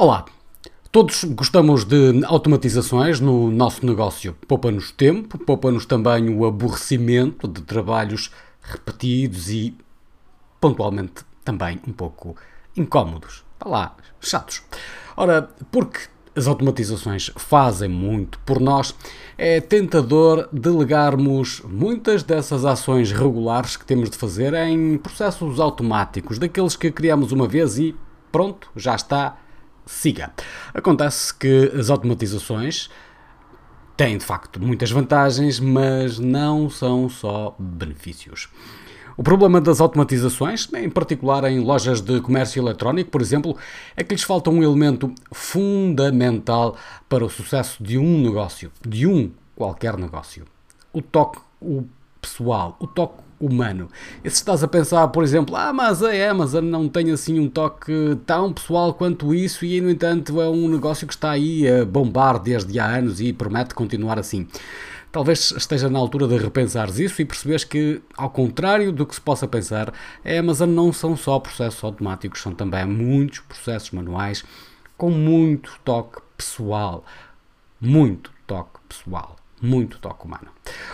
Olá, todos gostamos de automatizações no nosso negócio. Poupa-nos tempo, poupa-nos também o aborrecimento de trabalhos repetidos e, pontualmente, também um pouco incómodos. Vá lá, chatos. Ora, porque as automatizações fazem muito por nós, é tentador delegarmos muitas dessas ações regulares que temos de fazer em processos automáticos, daqueles que criamos uma vez e pronto, já está siga. Acontece que as automatizações têm de facto muitas vantagens, mas não são só benefícios. O problema das automatizações, em particular em lojas de comércio eletrónico, por exemplo, é que lhes falta um elemento fundamental para o sucesso de um negócio, de um qualquer negócio. O toque o pessoal, o toque humano. E se estás a pensar, por exemplo, ah, mas a Amazon não tem assim um toque tão pessoal quanto isso e, no entanto, é um negócio que está aí a bombar desde há anos e promete continuar assim. Talvez esteja na altura de repensares isso e perceberes que, ao contrário do que se possa pensar, a Amazon não são só processos automáticos, são também muitos processos manuais com muito toque pessoal. Muito toque pessoal muito toque humano.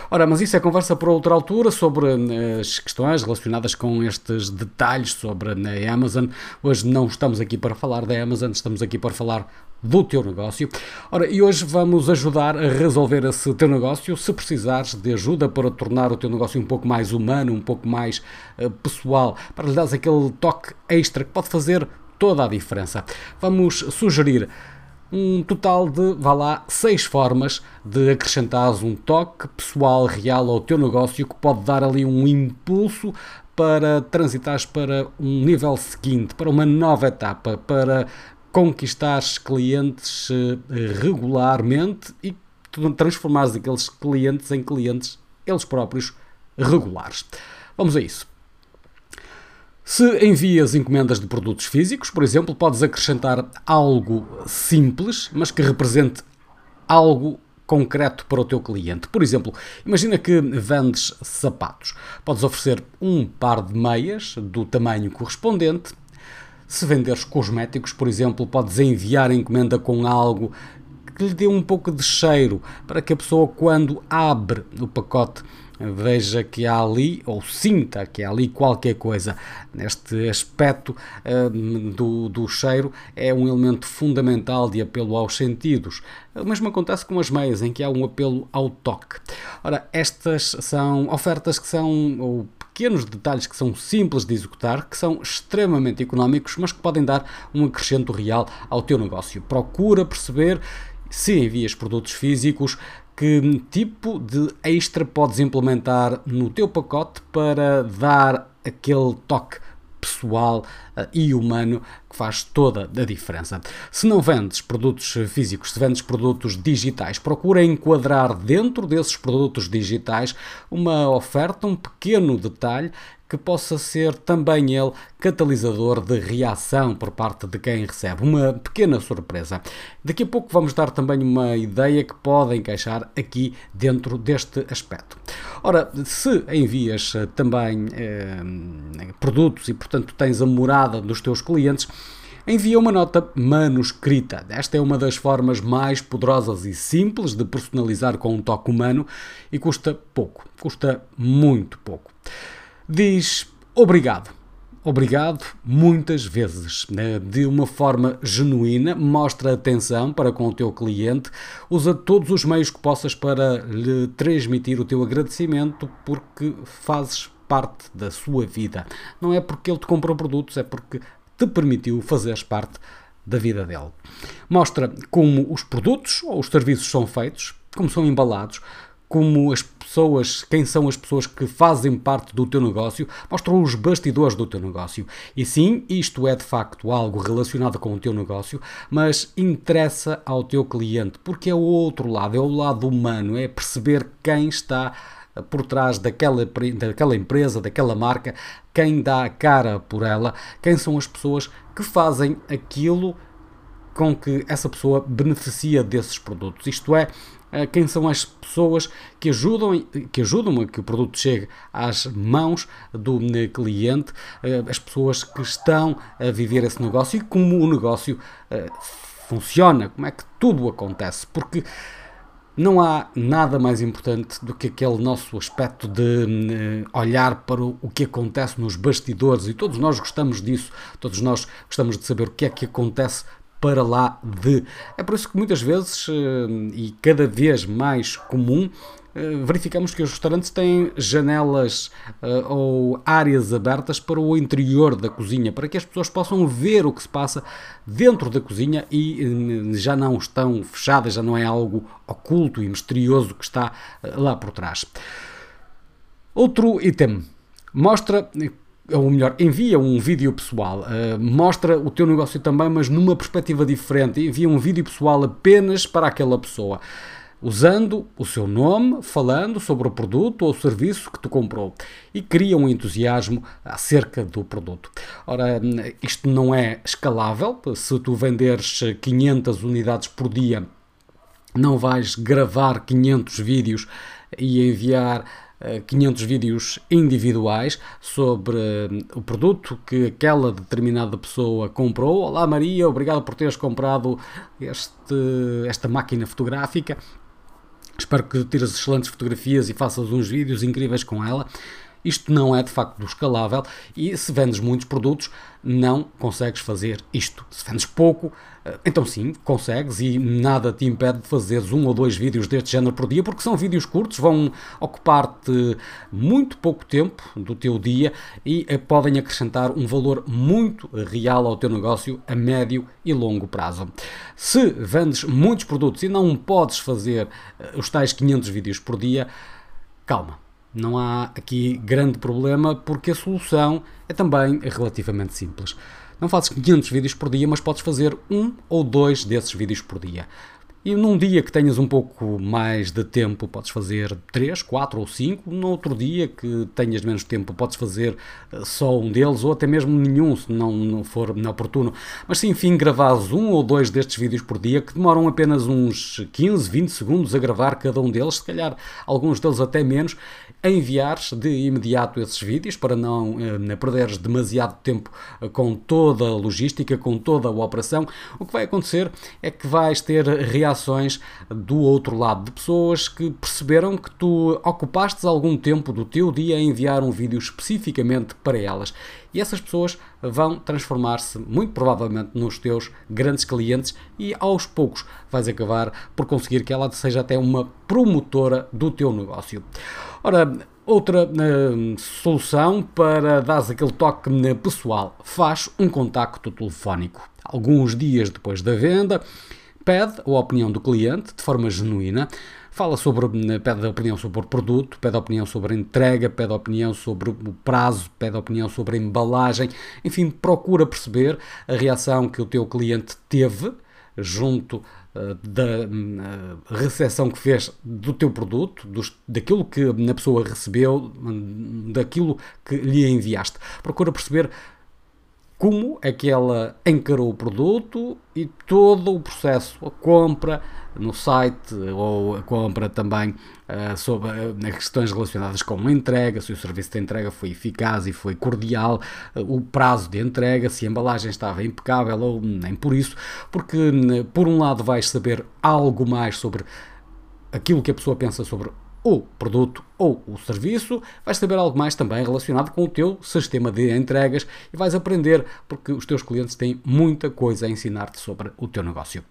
Ora, mas isso é conversa para outra altura sobre eh, as questões relacionadas com estes detalhes sobre a Amazon. Hoje não estamos aqui para falar da Amazon, estamos aqui para falar do teu negócio. Ora, e hoje vamos ajudar a resolver esse teu negócio. Se precisares de ajuda para tornar o teu negócio um pouco mais humano, um pouco mais uh, pessoal, para lhe dar aquele toque extra que pode fazer toda a diferença. Vamos sugerir um total de, vá lá, seis formas de acrescentares um toque pessoal real ao teu negócio que pode dar ali um impulso para transitares para um nível seguinte, para uma nova etapa, para conquistares clientes eh, regularmente e transformares aqueles clientes em clientes eles próprios regulares. Vamos a isso. Se envias encomendas de produtos físicos, por exemplo, podes acrescentar algo simples, mas que represente algo concreto para o teu cliente. Por exemplo, imagina que vendes sapatos. Podes oferecer um par de meias do tamanho correspondente. Se venderes cosméticos, por exemplo, podes enviar encomenda com algo que lhe dê um pouco de cheiro para que a pessoa, quando abre o pacote, veja que há ali, ou sinta que há ali qualquer coisa. Neste aspecto uh, do, do cheiro, é um elemento fundamental de apelo aos sentidos. O mesmo acontece com as meias, em que há um apelo ao toque. Ora, estas são ofertas que são, ou pequenos detalhes que são simples de executar, que são extremamente económicos, mas que podem dar um acrescento real ao teu negócio. Procura perceber se envias produtos físicos, que tipo de extra podes implementar no teu pacote para dar aquele toque pessoal uh, e humano que faz toda a diferença. Se não vendes produtos físicos, se vendes produtos digitais, procura enquadrar dentro desses produtos digitais uma oferta, um pequeno detalhe que possa ser também ele catalisador de reação por parte de quem recebe. Uma pequena surpresa. Daqui a pouco vamos dar também uma ideia que pode encaixar aqui dentro deste aspecto. Ora, se envias eh, também eh, produtos e, portanto, tens a morada dos teus clientes, envia uma nota manuscrita. Esta é uma das formas mais poderosas e simples de personalizar com um toque humano e custa pouco, custa muito pouco diz obrigado. Obrigado muitas vezes, né? de uma forma genuína, mostra atenção para com o teu cliente, usa todos os meios que possas para lhe transmitir o teu agradecimento porque fazes parte da sua vida. Não é porque ele te comprou produtos, é porque te permitiu fazeres parte da vida dele. Mostra como os produtos ou os serviços são feitos, como são embalados, como as pessoas, quem são as pessoas que fazem parte do teu negócio, mostram os bastidores do teu negócio. E sim, isto é de facto algo relacionado com o teu negócio, mas interessa ao teu cliente, porque é o outro lado, é o lado humano, é perceber quem está por trás daquela, daquela empresa, daquela marca, quem dá a cara por ela, quem são as pessoas que fazem aquilo com que essa pessoa beneficia desses produtos. Isto é, quem são as pessoas que ajudam, que ajudam a que o produto chegue às mãos do cliente, as pessoas que estão a viver esse negócio e como o negócio funciona, como é que tudo acontece, porque não há nada mais importante do que aquele nosso aspecto de olhar para o, que acontece nos bastidores e todos nós gostamos disso, todos nós gostamos de saber o que é que acontece para lá de. É por isso que muitas vezes uh, e cada vez mais comum eh, verificamos que os restaurantes têm janelas uh, ou áreas abertas para o interior da cozinha, para que as pessoas possam ver o que se passa dentro da cozinha e já não estão fechadas, já não é algo oculto e misterioso que está lá por trás. Outro item mostra ou melhor, envia um vídeo pessoal, uh, mostra o teu negócio também, mas numa perspectiva diferente. Envia um vídeo pessoal apenas para aquela pessoa usando o seu nome, falando sobre o produto ou serviço que tu comprou e cria um entusiasmo acerca do produto. Ora, isto não é escalável, se tu venderes 500 unidades por dia, não vais gravar 500 vídeos e enviar 500 eh, vídeos individuais sobre eh, o produto que aquela determinada pessoa comprou. Olá Maria, obrigado por teres comprado este, esta máquina fotográfica. Espero que tires excelentes fotografias e faças uns vídeos incríveis com ela. Isto não é de facto escalável e se vendes muitos produtos, não consegues fazer isto. Se vendes pouco, eh, então sim, consegues e nada te impede de fazeres um ou dois vídeos deste género por dia, porque são vídeos curtos, vão ocupar-te muito pouco tempo do teu dia e eh, podem acrescentar um valor muito real ao teu negócio a médio e longo prazo. Se vendes muitos produtos e não podes fazer eh, os tais 500 vídeos por dia, calma não há aqui grande problema porque a solução é também relativamente simples. Não fazes 500 vídeos por dia, mas podes fazer um ou dois desses vídeos por dia. E num dia que tenhas um pouco mais de tempo, podes fazer 3, 4 ou 5. No outro dia que tenhas menos tempo, podes fazer eh, só um deles ou até mesmo nenhum, se não, não for oportuno. Mas se enfim gravares um ou dois destes vídeos por dia, que demoram apenas uns 15, 20 segundos a gravar cada um deles, se calhar alguns deles até menos, enviares de imediato esses vídeos para não eh, perderes demasiado tempo eh, com toda a logística, com toda a operação, o que vai acontecer é que vais ter reações do outro lado, de pessoas que perceberam que tu ocupaste algum tempo do teu dia a enviar um vídeo especificamente para elas. E essas pessoas vão transformar-se, muito provavelmente, nos teus grandes clientes e aos poucos vais acabar por conseguir que ela seja até uma promotora do teu negócio. Ora, Outra uh, solução para dar aquele toque pessoal, faz um contacto telefónico. Alguns dias depois da venda, pede a opinião do cliente de forma genuína, fala sobre, pede a opinião sobre o produto, pede opinião sobre a entrega, pede opinião sobre o prazo, pede opinião sobre a embalagem, enfim, procura perceber a reação que o teu cliente teve junto uh, da uh, recepção que fez do teu produto, dos, daquilo que a pessoa recebeu, daquilo que lhe enviaste. Procura perceber como é que ela encarou o produto e todo o processo, a compra no site ou a compra também uh, sobre uh, questões relacionadas com a entrega, se o serviço de entrega foi eficaz e foi cordial, uh, o prazo de entrega, se a embalagem estava impecável ou nem por isso, porque por um lado vais saber algo mais sobre aquilo que a pessoa pensa sobre o produto ou o serviço, vais saber algo mais também relacionado com o teu sistema de entregas e vais aprender porque os teus clientes têm muita coisa a ensinar-te sobre o teu negócio.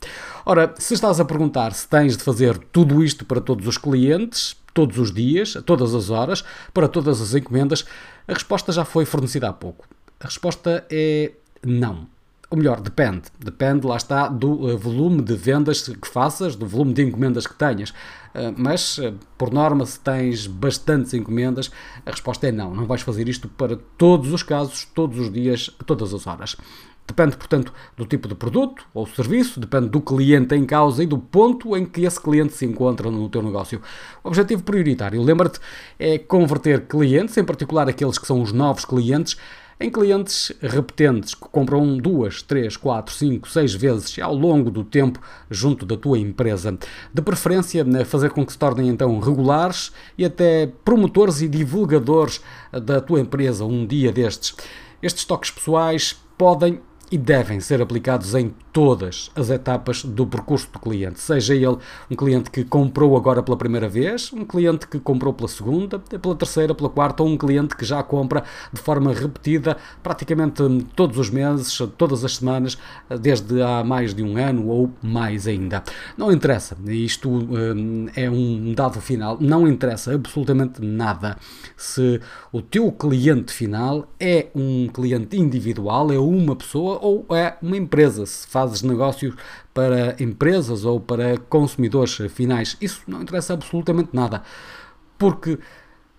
Ora, se estás a perguntar se tens de fazer tudo isto para todos os clientes, todos os dias, a todas as horas, para todas as encomendas, a resposta já foi fornecida há pouco. A resposta é não. Ou melhor, depende. Depende, lá está, do uh, volume de vendas que faças, do volume de encomendas que tenhas. Uh, mas, uh, por norma, se tens bastantes encomendas, a resposta é não. Não vais fazer isto para todos os casos, todos os dias, todas as horas. Depende, portanto, do tipo de produto ou serviço, depende do cliente em causa e do ponto em que esse cliente se encontra no teu negócio. O objetivo prioritário, lembra-te, é converter clientes, em particular aqueles que são os novos clientes, em clientes repetentes que compram duas, três, quatro, cinco, seis vezes ao longo do tempo junto da tua empresa. De preferência, né, fazer com que se tornem então regulares e até promotores e divulgadores da tua empresa um dia destes. Estes toques pessoais podem e devem ser aplicados em todas as etapas do percurso do cliente, seja ele um cliente que comprou agora pela primeira vez, um cliente que comprou pela segunda, pela terceira, pela quarta, ou um cliente que já compra de forma repetida praticamente todos os meses, todas as semanas, desde há mais de um ano ou mais ainda. Não interessa, isto hum, é um dado final, não interessa absolutamente nada. Se o teu cliente final é um cliente individual, é uma pessoa ou é uma empresa, se fazes negócios para empresas ou para consumidores finais. Isso não interessa absolutamente nada, porque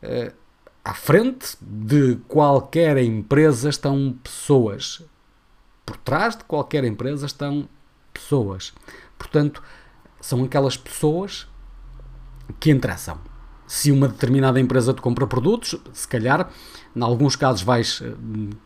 eh, à frente de qualquer empresa estão pessoas. Por trás de qualquer empresa estão pessoas. Portanto, são aquelas pessoas que interessam se uma determinada empresa te compra produtos, se calhar, em alguns casos vais eh,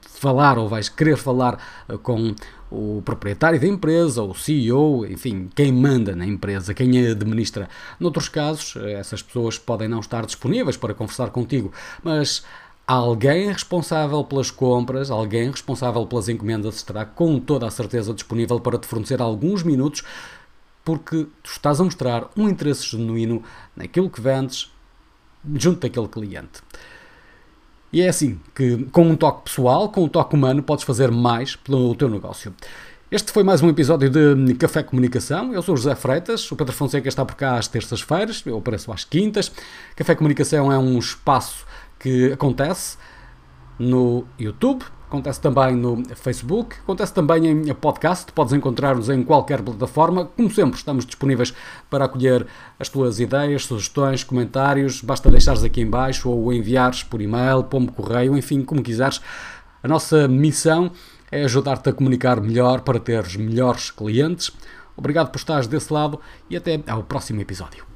falar ou vais querer falar eh, com o proprietário da empresa, o CEO, enfim, quem manda na empresa, quem a administra. Noutros casos, eh, essas pessoas podem não estar disponíveis para conversar contigo, mas alguém responsável pelas compras, alguém responsável pelas encomendas estará com toda a certeza disponível para te fornecer alguns minutos porque tu estás a mostrar um interesse genuíno naquilo que vendes, junto daquele cliente. E é assim que, com um toque pessoal, com um toque humano, podes fazer mais pelo teu negócio. Este foi mais um episódio de Café Comunicação. Eu sou o José Freitas, o Pedro Fonseca está por cá às terças-feiras, eu apareço às quintas. Café Comunicação é um espaço que acontece no YouTube, acontece também no Facebook, acontece também em podcast, podes encontrar-nos em qualquer plataforma. Como sempre, estamos disponíveis para acolher as tuas ideias, sugestões, comentários, basta deixares aqui em baixo ou enviares por e-mail, pombo correio, enfim, como quiseres. A nossa missão é ajudar-te a comunicar melhor para teres melhores clientes. Obrigado por estares desse lado e até ao próximo episódio.